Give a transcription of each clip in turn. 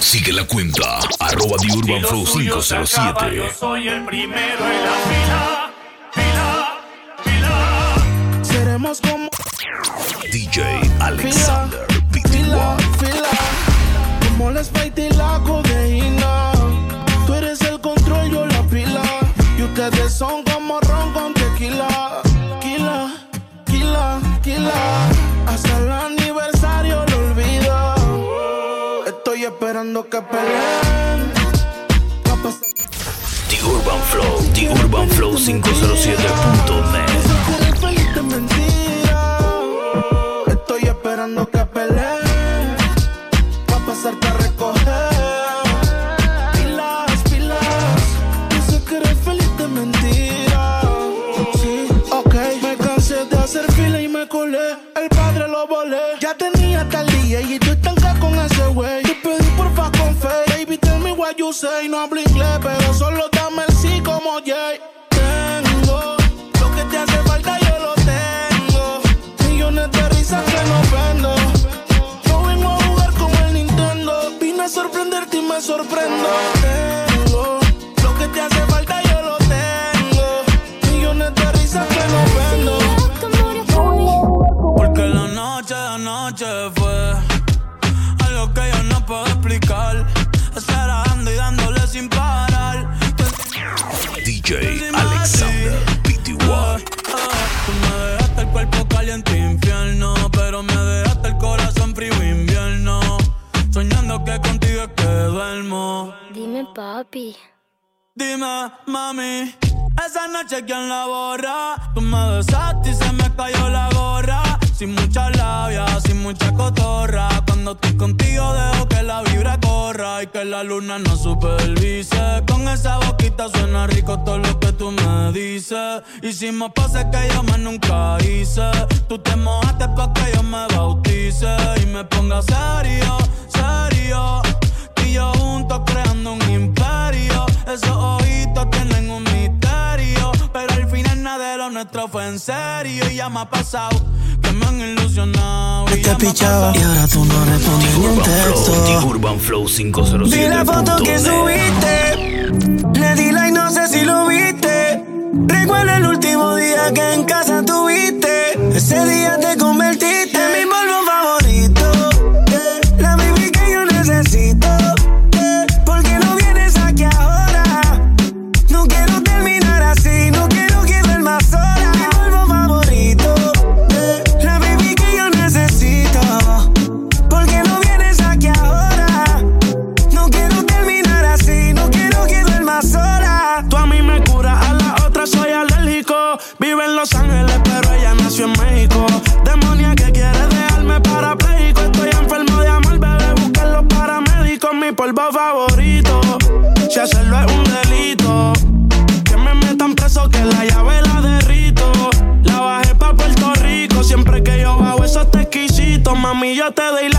Sigue la cuenta, arroba The Urban Flow 507. Yo soy el primero en la fila, fila, fila. Seremos como DJ Alexander fila, BT1. fila. Como la Sprite y la codeína. Tú eres el control, yo la pila. Y ustedes son como ron con tequila. Kila, kila, kila. Hasta el esperando que peleen. The Urban Flow, The Urban Flow 507.net. Eres feliz de mentira. Estoy esperando que peleen. You say. No hablo inglés, pero solo dame el sí como Jay. Tengo lo que te hace falta, yo lo tengo. Millones de risas que no vendo. No vengo a jugar como el Nintendo. Vine a sorprenderte y me sorprendo. Dime, mami, esa noche quién la borra. Tú me besaste y se me cayó la gorra. Sin mucha labia, sin mucha cotorra. Cuando estoy contigo dejo que la vibra corra y que la luna no supervise. Con esa boquita suena rico todo lo que tú me dices. Hicimos pases que yo más nunca hice. Tú te mojaste pa' que yo me bautice y me ponga serio, serio. Tú y yo juntos creando un imperio. Esos ojitos tienen un misterio. Pero al final nada de lo nuestro fue en serio. Y ya me ha pasado que me han ilusionado. Y Te pichaba y ahora tú no respondes ni un Flow, texto. Urban Flow Vi la foto que 507.net. subiste, le di like, no sé si lo viste. Recuerdo el último día que en casa tuviste. Ese día te convertiste hacerlo es un delito. Que me metan preso, que la llave la derrito. La bajé pa' Puerto Rico, siempre que yo bajo eso está exquisito. Mami, yo te doy like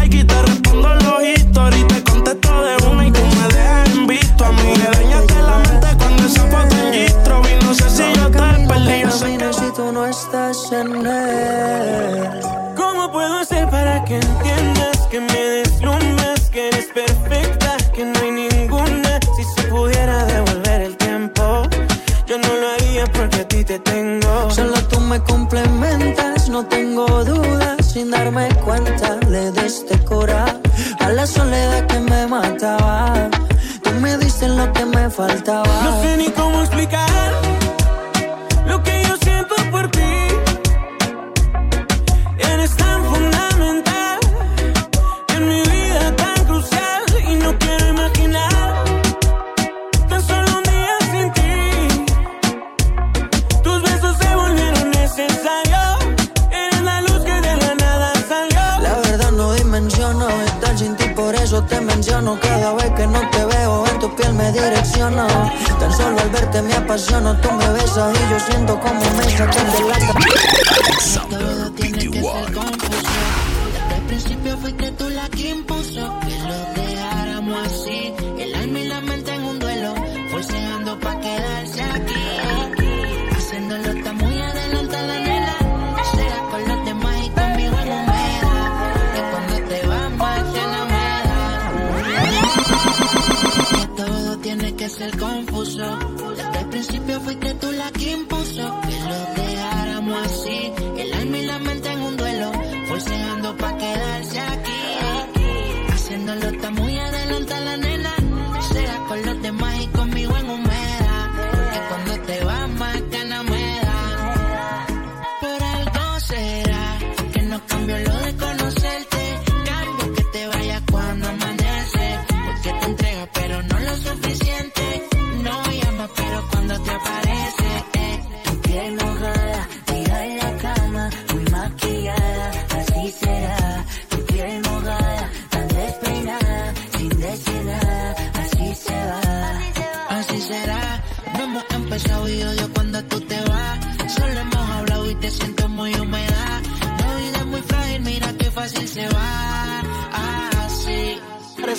El principio fuiste tú la que impuso que lo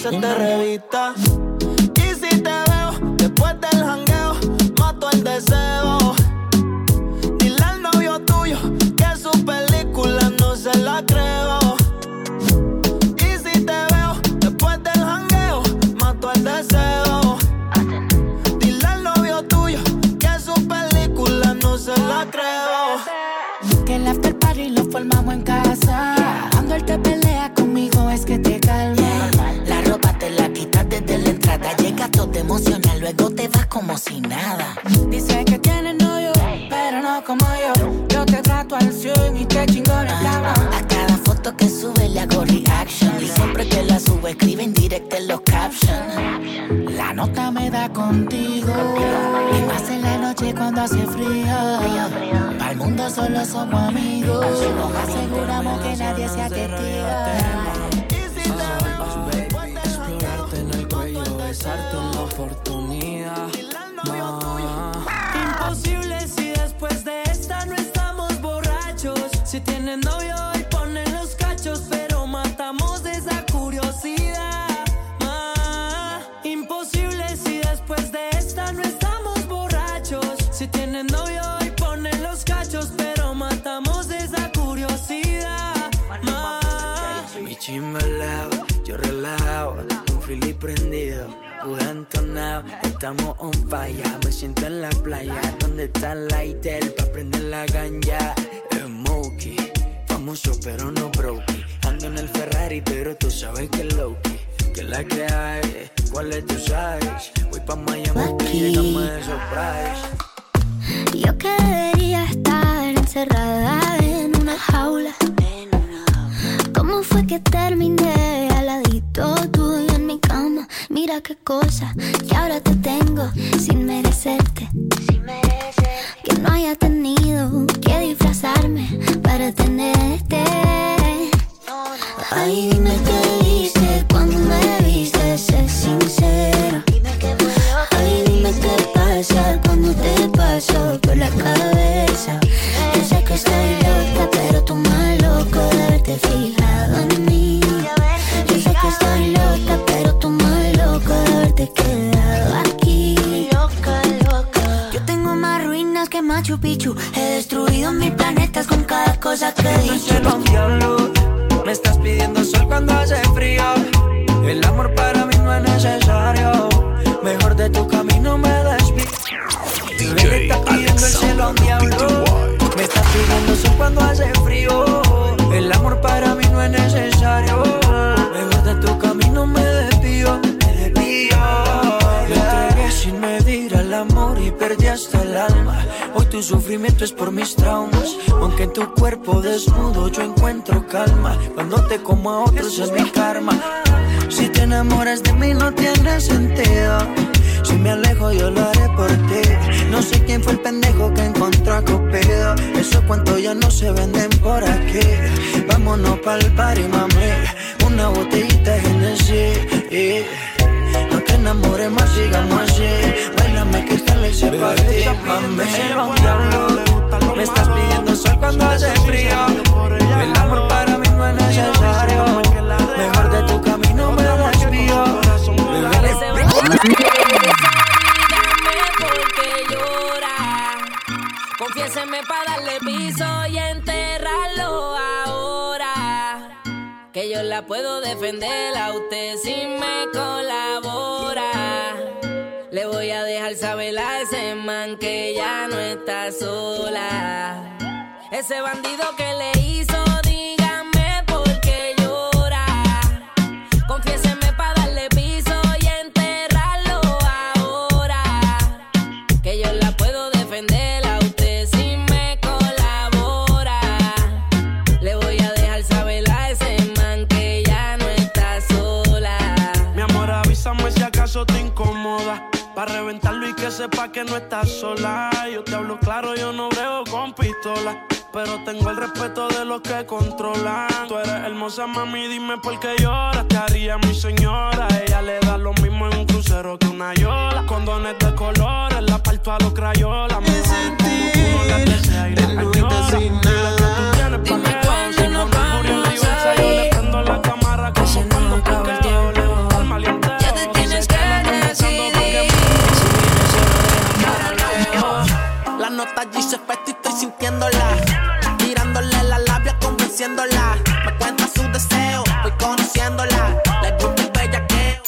Parece de revista. La nota me da contigo. Y más en la noche cuando hace frío. Al mundo solo somos amigos. Nos aseguramos que nadie sea testigo. Explorarte fili prendido, pude entonado, estamos on fire, me siento en la playa, donde está el lighter, pa' prender la ganja, Smokey, famoso pero no brokey, ando en el Ferrari pero tú sabes que es Loki, que la que hay, cuál es tu size, voy pa' Miami, Aquí. llegamos de surprise. Yo que debería estar encerrada en una jaula. ¿Cómo fue que terminé al ladito tuyo cama? Mira qué cosa que ahora te tengo sin merecerte. Que no haya tenido que disfrazarme para tenerte. Ay, dime qué hice cuando me viste, sé sincero. Ay, dime qué pasa cuando te paso por la cabeza. Yo sé que estoy loca, pero tú más loco de haberte fijado en Picchu. He destruido mil planetas con cada cosa que he dicho. cielo un diablo. Me estás pidiendo sol cuando hace frío. El amor para mí no es necesario. Mejor de tu camino me desvío. Me estás pidiendo el cielo a un diablo. Me estás pidiendo sol cuando hace frío. El amor para mí no es necesario. Mejor de tu camino me desvío. Me desvío. Me entregué sin medir al amor y perdí hasta el alma. Tu sufrimiento es por mis traumas. Aunque en tu cuerpo desnudo yo encuentro calma. Cuando te como a otros es mi karma. Si te enamoras de mí no tiene sentido. Si me alejo yo lo haré por ti. No sé quién fue el pendejo que encontró a Cupido. Esos cuentos ya no se venden por aquí. Vámonos pa'l party, mami. Una botellita de Genesis. Te enamores más, sigamos así. Bailame que esta ley se partía, mami. Cielo, diablo. Me estás pidiendo sol cuando hace frío. El amor para mí no es necesario. Mejor de tu camino me desvío. porque llora. Confiéseme para darle piso y enterrarlo ahora. Que yo la puedo defender a usted si me colabora dejar saber a ese man que ya no está sola. Ese bandido que le hizo sepa que no estás sola. Yo te hablo claro, yo no brego con pistola. Pero tengo el respeto de los que controlan. Tú eres hermosa, mami, dime por qué lloras. Te haría mi señora. Ella le da lo mismo en un crucero que una yola. Condones de colores, la parto a los crayolas. Me como no la deseas y la añoras. Dile que tú tienes pa' Si no me murió en Riversa, yo le prendo la cámara como cuando La nota allí se y estoy sintiéndola. Tirándole la labia, convenciéndola. Me cuenta su deseo, voy conociéndola. Le gusta el bellaqueo.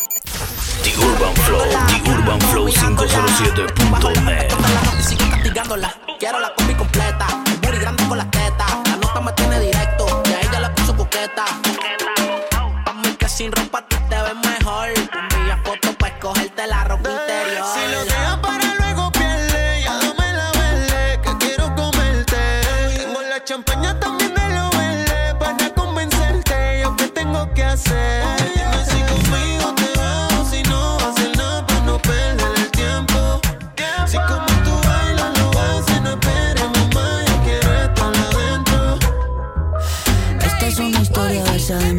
The Urban Flow, The Urban Flow 507.net.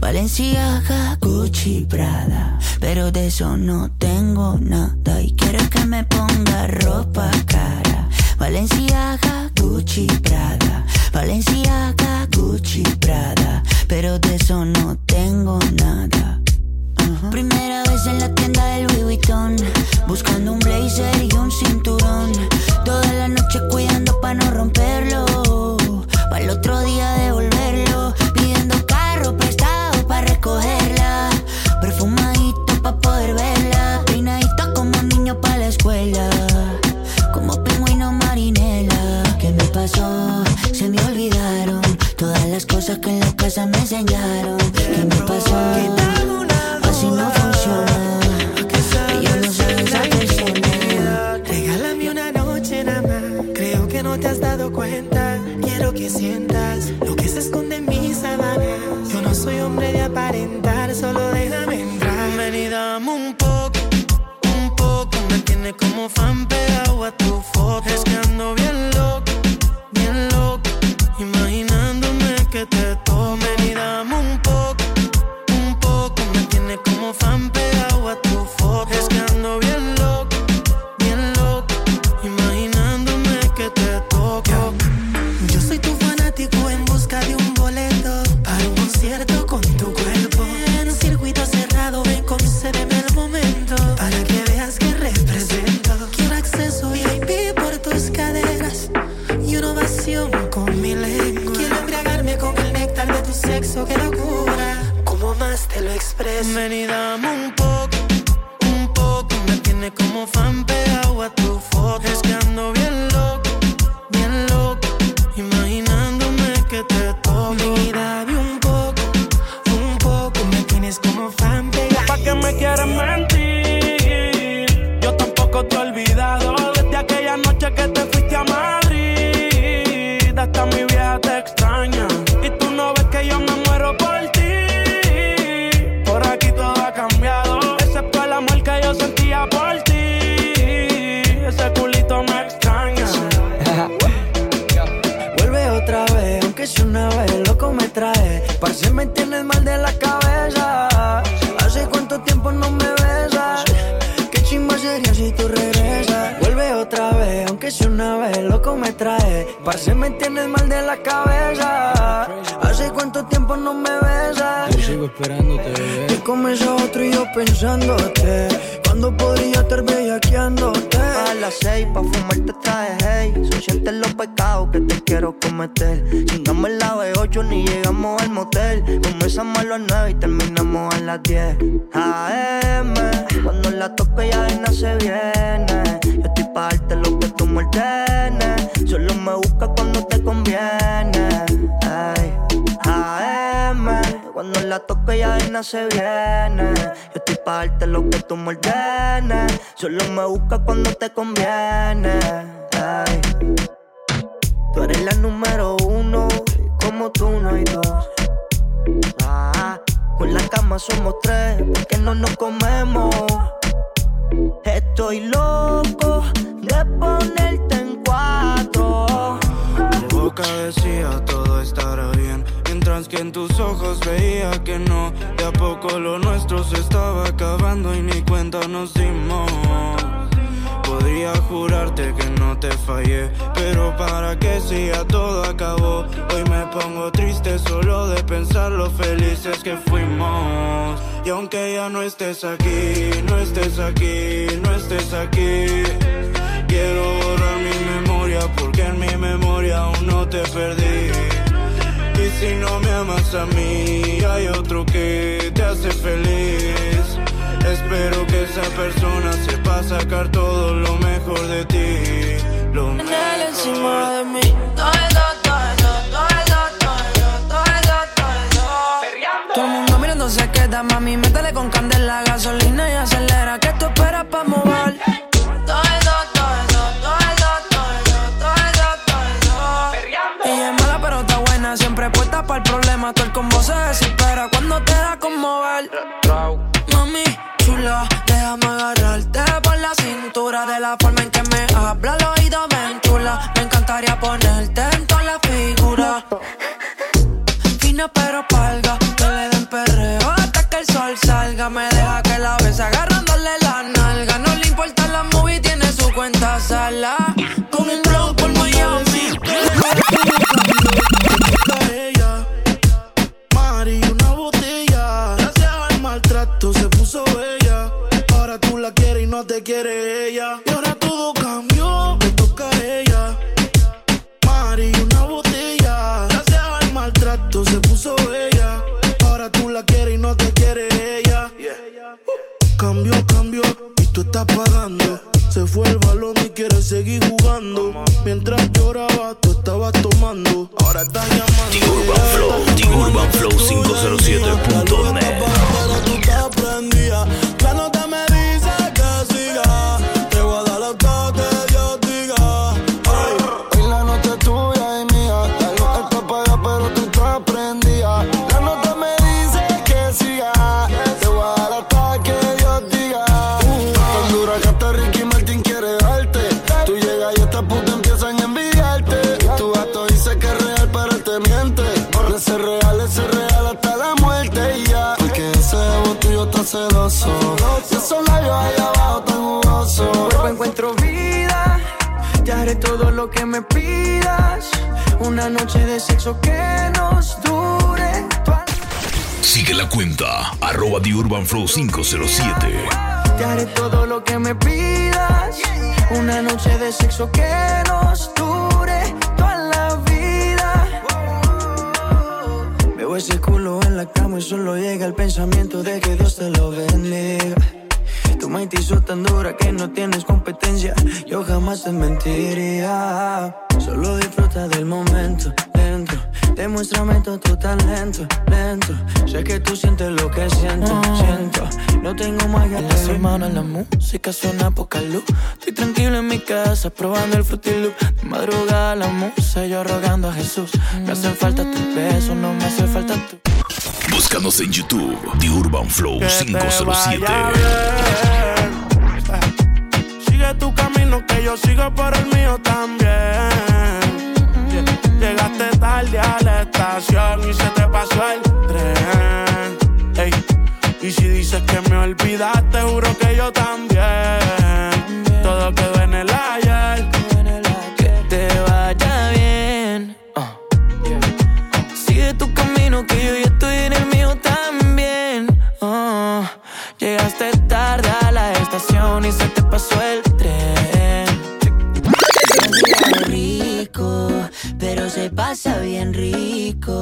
Valenciaga, Gucci, Prada. Pero de eso no tengo nada. Y quiere que me ponga ropa cara. Valenciaga, Gucci, Prada. Valenciaga, Gucci, Prada. Pero de eso no tengo nada. Primera vez en la tienda del Louis Vuitton Buscando un blazer y un cinturón Toda la noche cuidando pa' no romperlo Para el otro día devolverlo pa' poder verla Peinadito como niño pa' la escuela Como pingüino marinela ¿Qué me pasó? Se me olvidaron Todas las cosas que en la casa me enseñaron ¿Qué me pasó? Así no funciona. Yo no soy esa persona. Regálame una noche nada más. Creo que no te has dado cuenta. Quiero que sientas como fan pegado a tu foto. Es que ando bien pensándote. ¿Cuándo podría estar bellaqueándote? A las seis pa' fumar te traje hey Son los pecados que te quiero cometer Chingamos la B8 ni llegamos al motel Comenzamos a las nueve y terminamos a las 10 AM Cuando la toque ya no se viene Yo estoy pa' darte lo que tú me Solo me busca cuando te conviene Ay. AM Cuando la toque ya no se viene. Yo estoy pa' darte lo que tú me Solo me busca cuando te conviene. Ay. Tú eres la número uno Como tú no hay dos. Ah, Con la cama somos tres Porque no nos comemos. Estoy loco de ponerte en cuatro. Tu boca decía todo estará bien Que en tus ojos veía que no. De a poco lo nuestro se estaba acabando Y ni cuenta nos dimos. Podría jurarte que no te fallé Pero para que si ya todo acabó Hoy me pongo triste solo de pensar lo felices que fuimos. Y aunque ya no estés aquí, no estés aquí, no estés aquí. Quiero borrar mi memoria porque en mi memoria aún no te perdí si no me amas a mí, hay otro que te hace feliz. Espero que esa persona sepa sacar todo lo mejor de ti. Lo mejor encima de mí. Todo, todo, todo, todo, todo, todo, Todo el mundo mirando se queda, mami. Métele con candela, gasolina y acelera. Que tú esperas pa' mover? Se desespera cuando te da conmover. Mami, chula, déjame agarrarte por la cintura. De la forma en que me habla, el oído me enchula. Me encantaría ponerte celoso. Y esos labios allá abajo tan jugosos. Cuerpo encuentro vida. Te haré todo lo que me pidas. Una noche de sexo que nos dure. Sigue la cuenta, arroba The Urban Flow 507. Te haré todo lo que me pidas. Una noche de sexo que nos dure Veo ese culo en la cama y solo llega el pensamiento de que Dios te lo bendiga. Tu mente hizo tan dura que no tienes competencia. Yo jamás te mentiría. Solo disfruta del momento dentro. Demuéstrame todo tu talento lento. Sé que tú sientes lo que siento, siento. No tengo más que La semana la música suena poca luz. Estoy tranquilo en mi casa probando el Fruity Loop. De madrugada la musa yo rogando a Jesús. Me hacen falta tus besos, no me hace falta tu. Búscanos en YouTube, The Urban Flow 507. Sigue tu camino que yo sigo por el mío también. Llegaste tarde a la estación y se te pasó el tren. Ey, Y si dices que me olvidaste, juro que yo también. Pasa bien rico.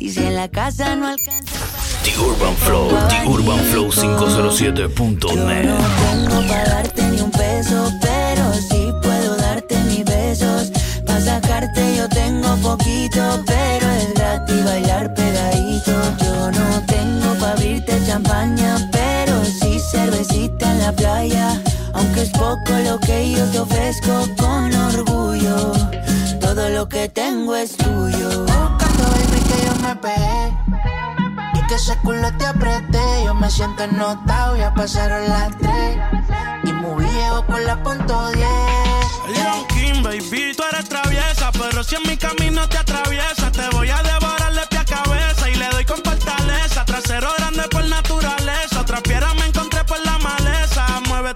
Y si en la casa no alcanza. The Urban Flow, The Urban Flow 507.net. No tengo para darte ni un peso, pero sí puedo darte mis besos. Para sacarte yo tengo poquito, pero es gratis bailar pegadito. Yo no tengo para abrirte champaña, pero sí cervecita en la playa. Aunque es poco lo que yo te ofrezco con orgullo. Todo lo que tengo es tuyo. Buscando baby que yo me pegué y que ese culo te apreté. Yo me siento notado, ya pasaron las tres y muy viejo con la punto 10. Leon King, baby, tú eres traviesa, pero si en mi camino te atraviesa, te voy a devorar de pie a cabeza y le doy con fortaleza. Trasero grande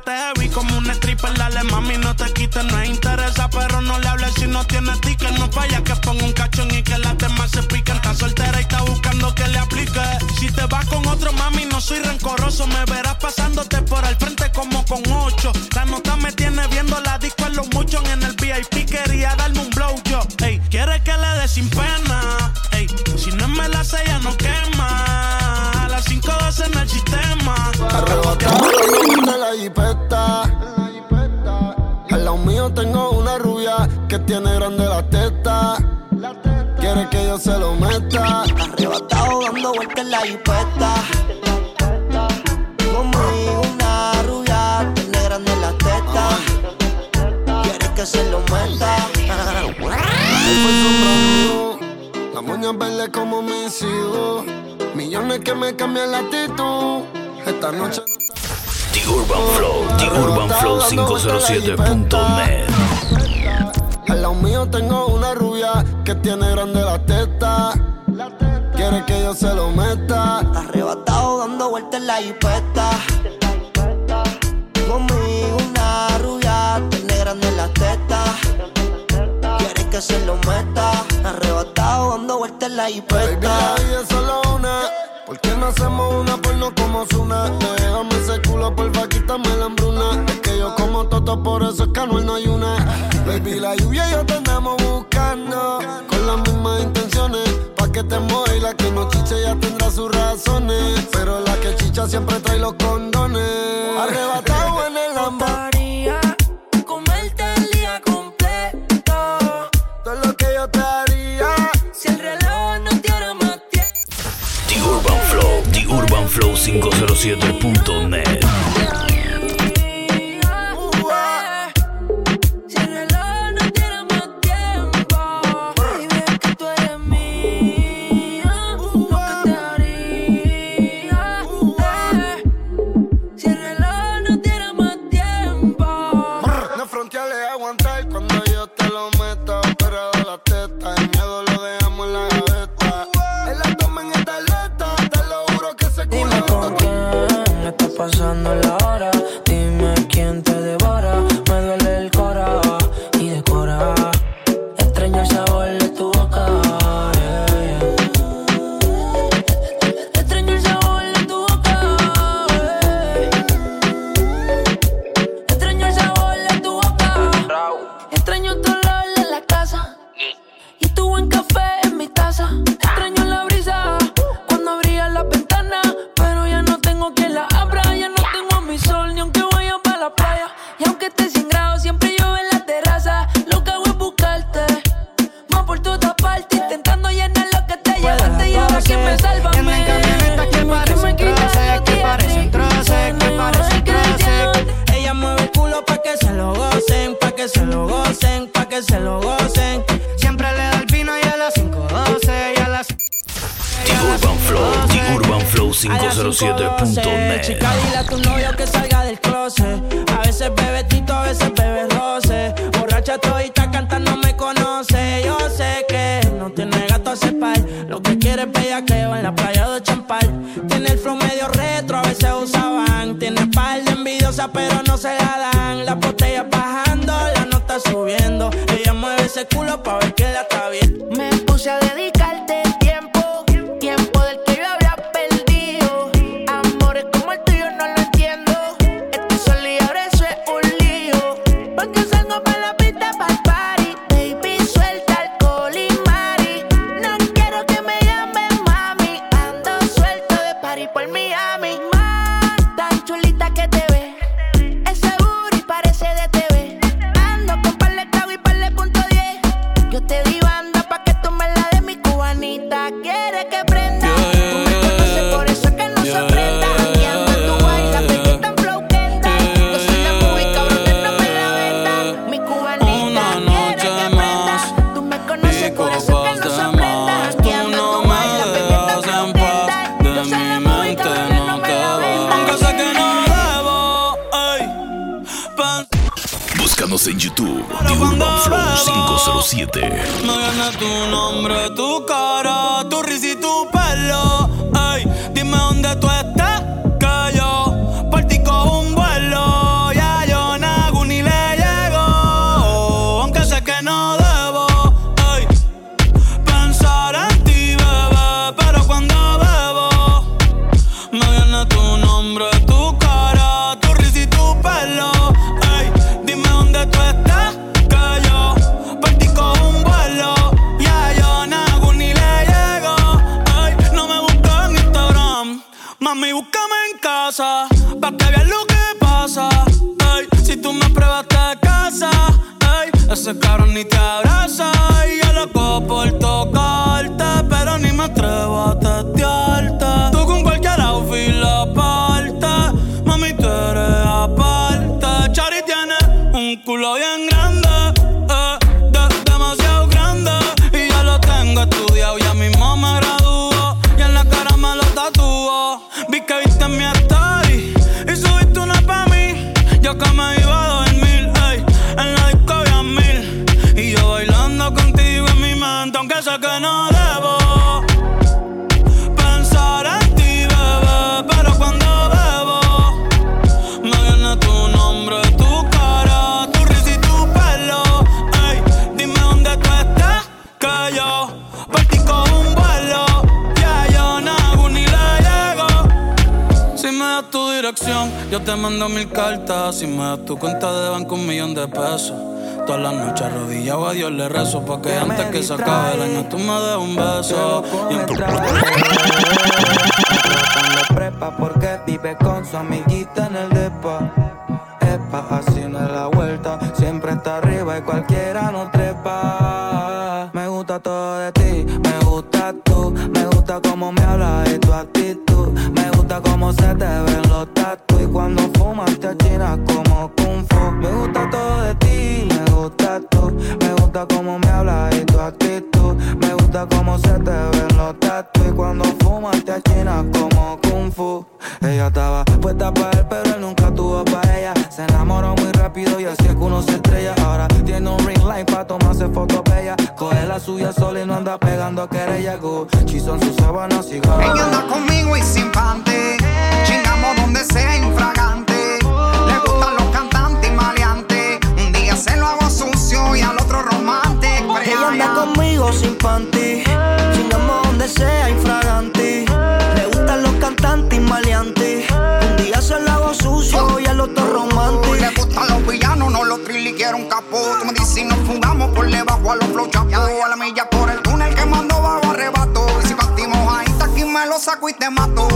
Muévete heavy como un stripper, dale mami, no te quites, no interesa, pero no le hables si no tienes ticket. No falla que ponga un cachón y que las demás se piquen. Está soltera y está buscando que le aplique. Si te vas con otro mami, no soy rencoroso, me verás pasándote por el frente como con ocho. La nota me tiene viendo la disco en los muchos en el VIP, quería darme un blow yo. Ey, quiere que le dé sin pena. Ey, si no me la sella no quema. A las 5.12 en el sistema. La jipeta. Al lado mío tengo una rubia que tiene grande la teta. Quiere que yo se lo meta. Arrebatado dando vueltas en la jipeta. Conmigo una rubia, tiene grande la teta. Quiere que se lo meta. La moña verde como mis hijos. Millones que me cambian la actitud. Esta noche The Urban Flow, The Urban Flow 507.net. Al lado mío tengo una rubia que tiene grande la teta. Quiere que yo se lo meta. Arrebatado dando vueltas en la jipeta. Conmigo una rubia, tiene grande la teta. Quiere que se lo meta. Arrebatado dando vueltas en la Baby, vida es solo una. ¿Por qué no hacemos una porno como Zuna? Déjame ese culo, porfa, quítame la hambruna. Es que yo como toto, por eso es que no hay una. Baby, la lluvia y yo te andamos buscando. Con las mismas intenciones. Pa' que te mueva la que no chiche ya tendrá sus razones. Pero la que chicha siempre trae los condones. Arrebatado en el Lambo. flow507.net. quién escribiendo mil cartas. Si me das tu cuenta de banco, un millón de pesos. Todas las noches arrodillado a Dios le rezo. Pa' que antes que se acabe el año tú me des un beso. Y en tu. prepa porque vive con su amiguita en el depa. Epa, así no es la vuelta. Siempre está arriba y cualquier y te mato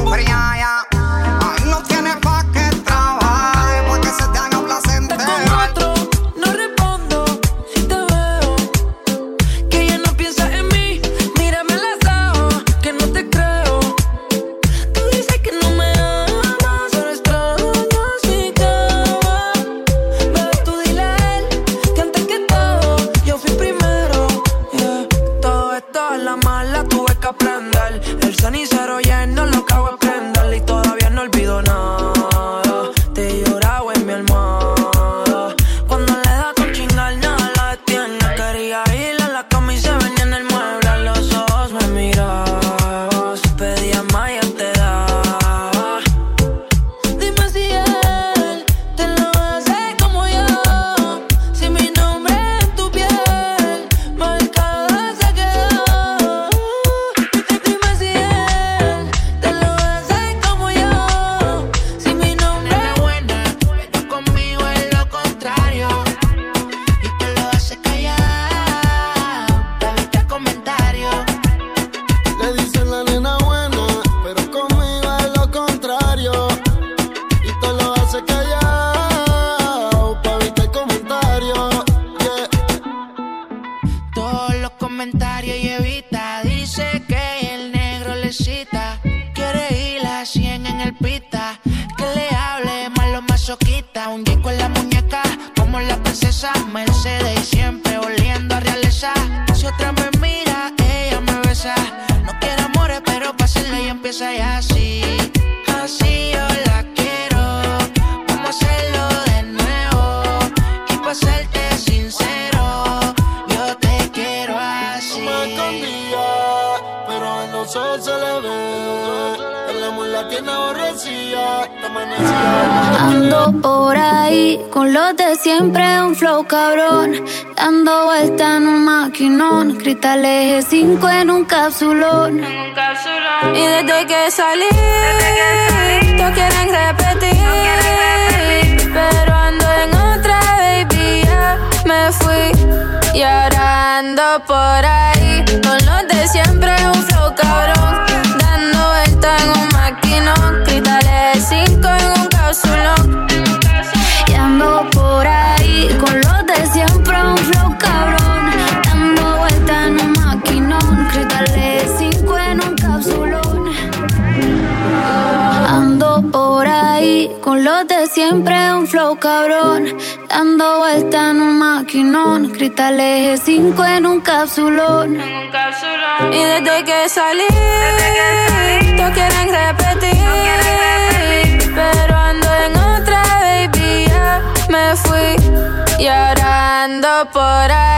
flow cabrón, dando vuelta en un maquinón. Cristal eje 5 en un capsulón. Y desde que salí, todos quieren repetir. No quieren repetir. Pero ando en otra, baby, ya me fui. Y ahora ando por ahí con los de siempre un flow siempre un flow cabrón. Dando vuelta en un maquinón. Cristal eje 5 en un capsulón. Y desde que salí, desde quieren repetir. Pero ando en otra, baby, ya me fui. Llorando por ahí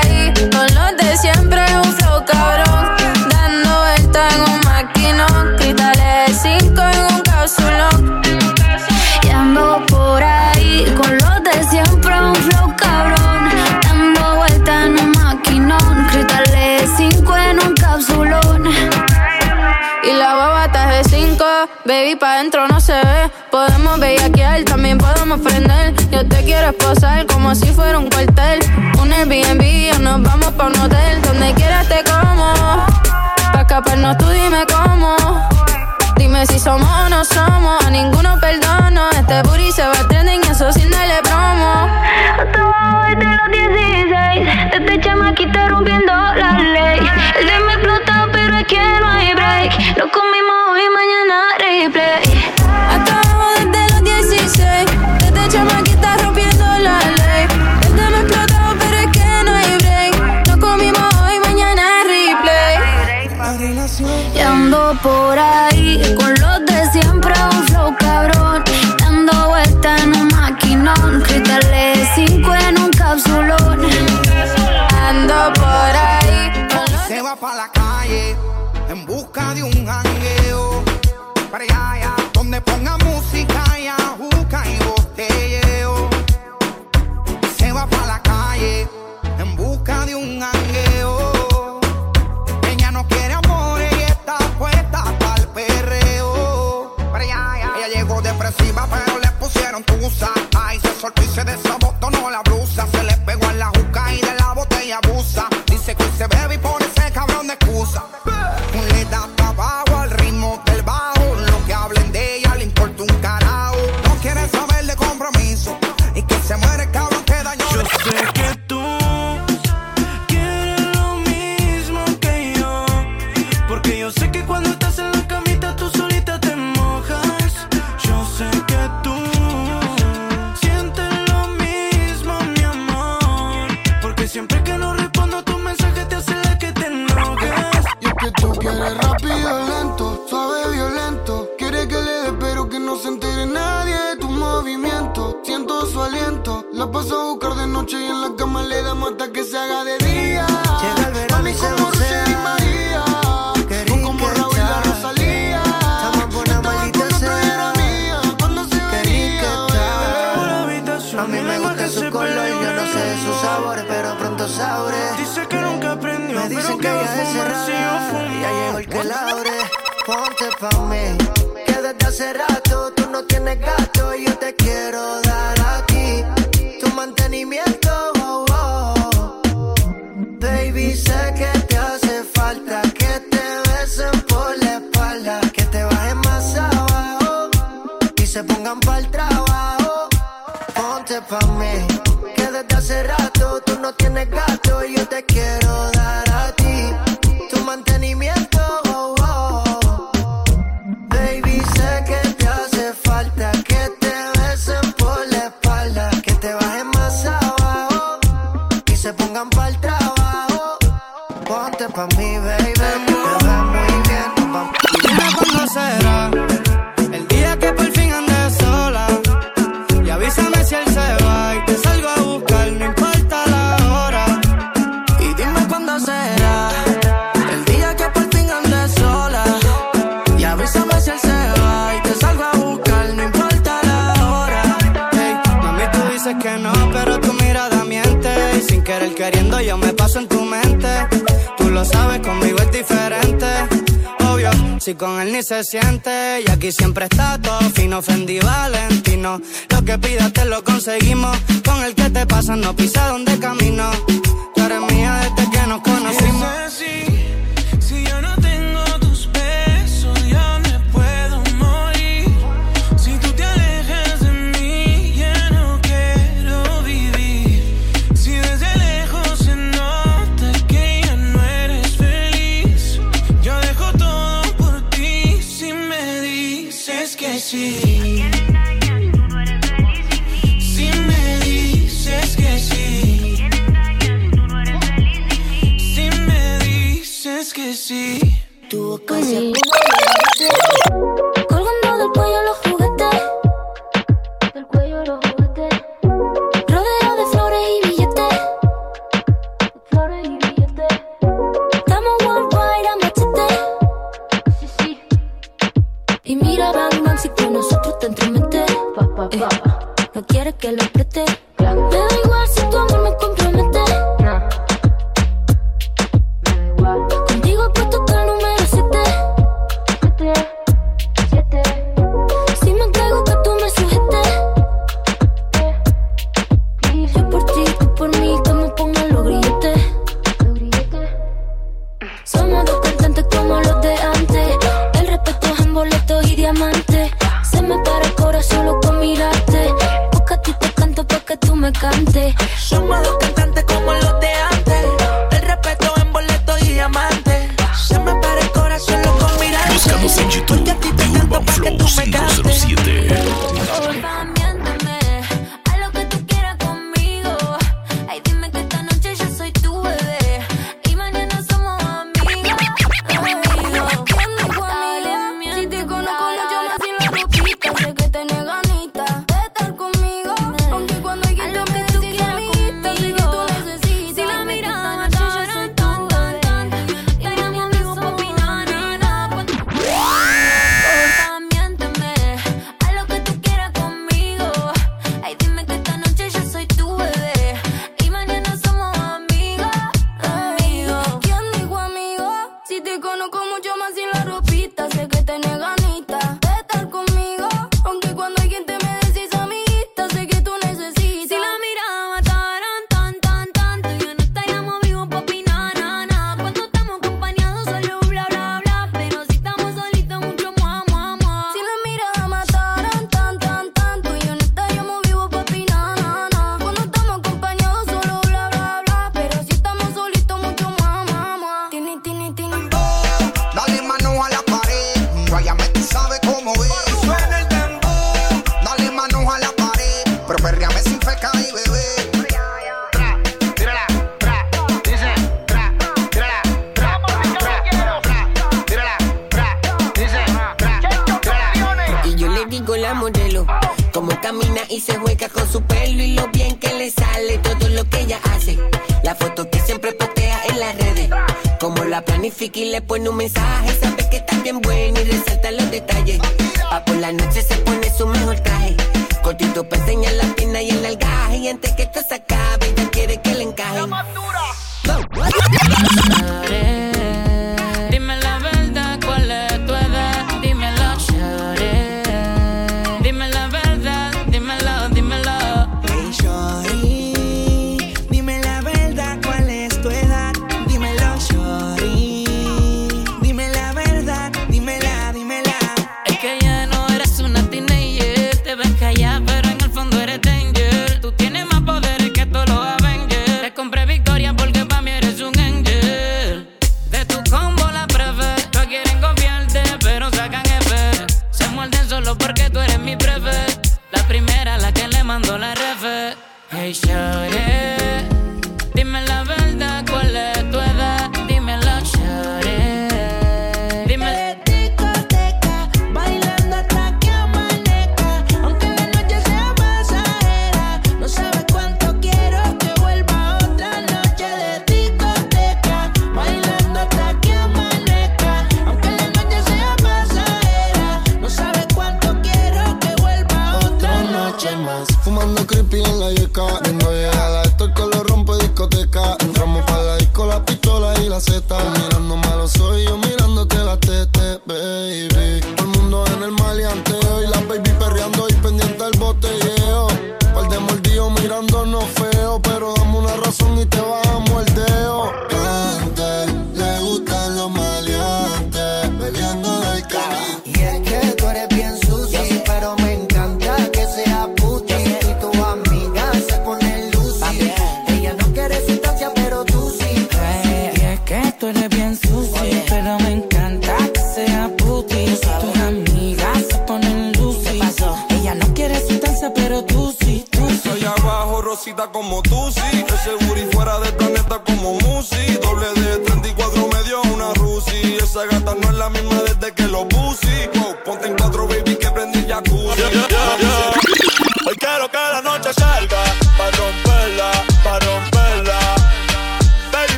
Baby, pa' dentro no se ve. Podemos bellaquear, también podemos prender. Yo te quiero esposar como si fuera un cuartel. Un Airbnb o nos vamos pa' un hotel. Donde quieras te como. Pa' escaparnos tú dime cómo. Dime si somos o no somos. A ninguno perdono. Este booty se va a trending, eso sin darle promo. Hasta desde los 16. Desde chamaquita rompiendo la ley. Lo comimos hoy, mañana replay. Acabamos desde los 16. Desde chamaquita rompiendo la ley. Desde me explotado, pero es que no hay break. Lo comimos hoy, mañana replay. Y ando por ahí con los de siempre, un flow cabrón. Dando vuelta en un maquinón. Cristales 5 en un cápsulón. Ando por ahí. Se va pa' la hanging tienes gato y yo te quiero. si con él ni se siente. Y aquí siempre está todo fino, Fendi Valentino. Lo que pidas te lo conseguimos. Con el que te pasa no pisa donde camino. Tú eres mía desde que nos conocimos.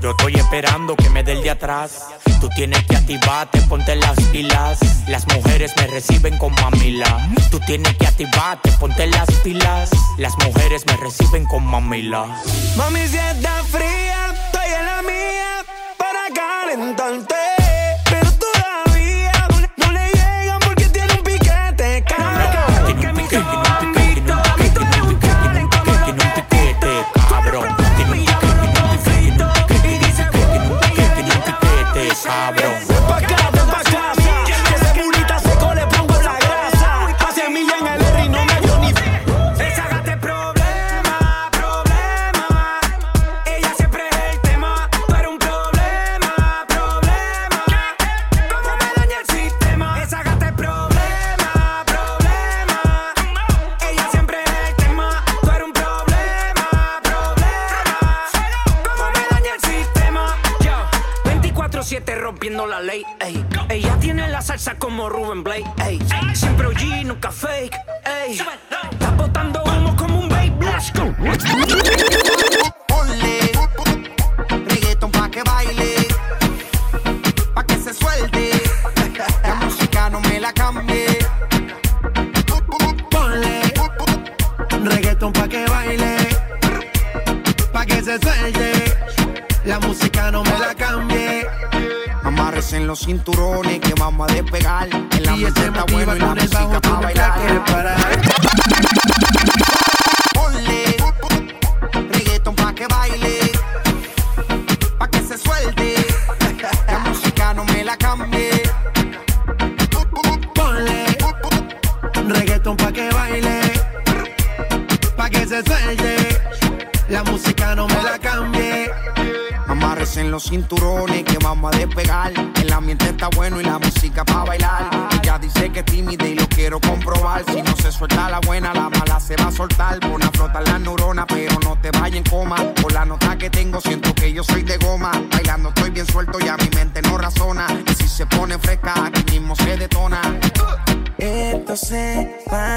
yo estoy esperando que me dé el de atrás. Tú tienes que activarte, ponte las pilas. Las mujeres me reciben con mamila. Tú tienes que activarte, ponte las pilas. Las mujeres me reciben con mamila. Mami, si está fría, estoy en la mía para calentarte. high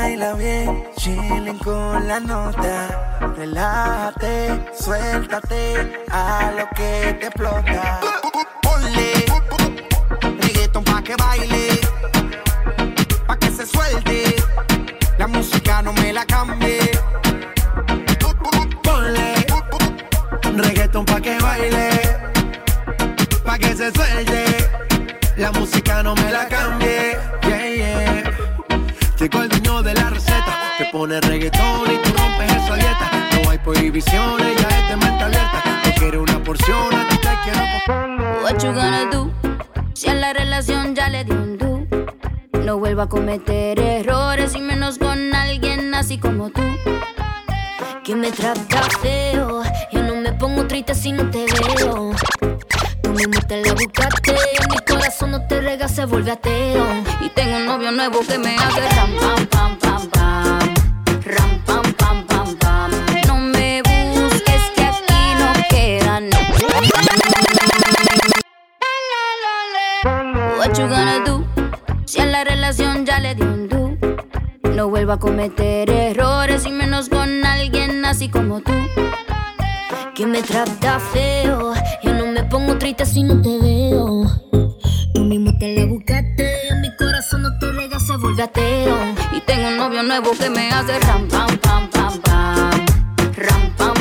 baila bien, chillen con la nota. Relájate, suéltate a lo que te explota. Ponle reggaeton pa' que baile, pa' que se suelte. La música no me la cambie. Ponle reggaeton pa' que baile, pa' que se suelte. La música no me la pones reggaetón y tú rompes esa dieta. No hay prohibiciones, ya es de mente alerta. No quiero una porción, a ti te quiero What you gonna do? Si a la relación ya le di un do. No vuelva a cometer errores y menos con alguien así como tú. Que me trata feo, yo no me pongo triste si no te veo. Tú mismo te la buscaste, mi corazón no te rega, se vuelve ateo. Y tengo un novio nuevo que me hace ram, pam, pam, pam, pam. You gonna do? Si a la relación ya le dio un do. No vuelva a cometer errores y menos con alguien así como tú. Que me trata feo. Yo no me pongo triste si no te veo. Tú mismo te la buscaste. Mi corazón no te rega, se vuelve ateo. Y tengo un novio nuevo que me hace ram, pam, pam, pam, pam. Ram, pam,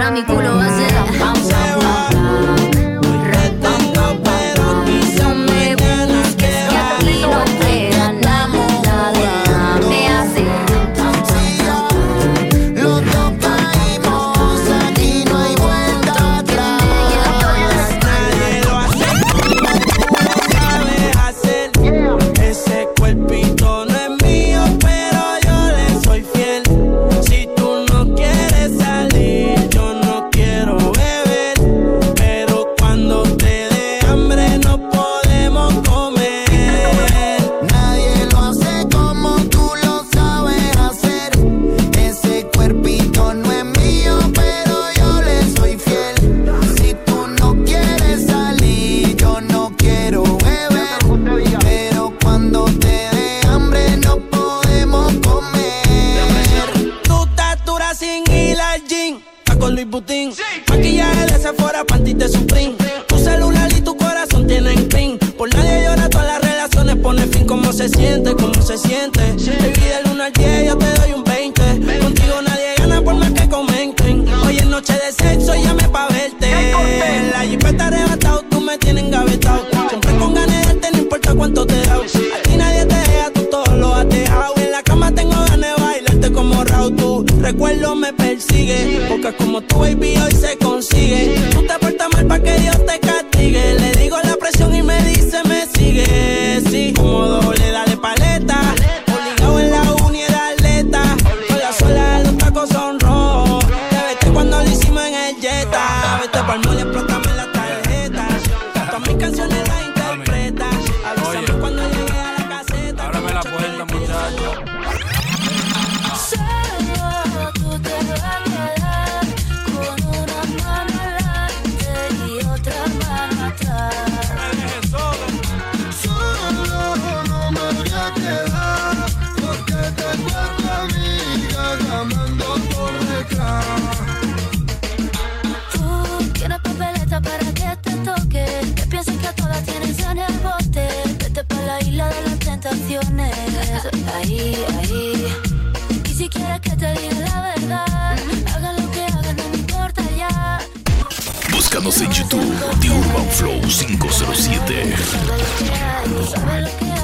Y ahora mi culo. va Sephora, panty de Supreme. Sabes lo que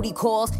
booty calls.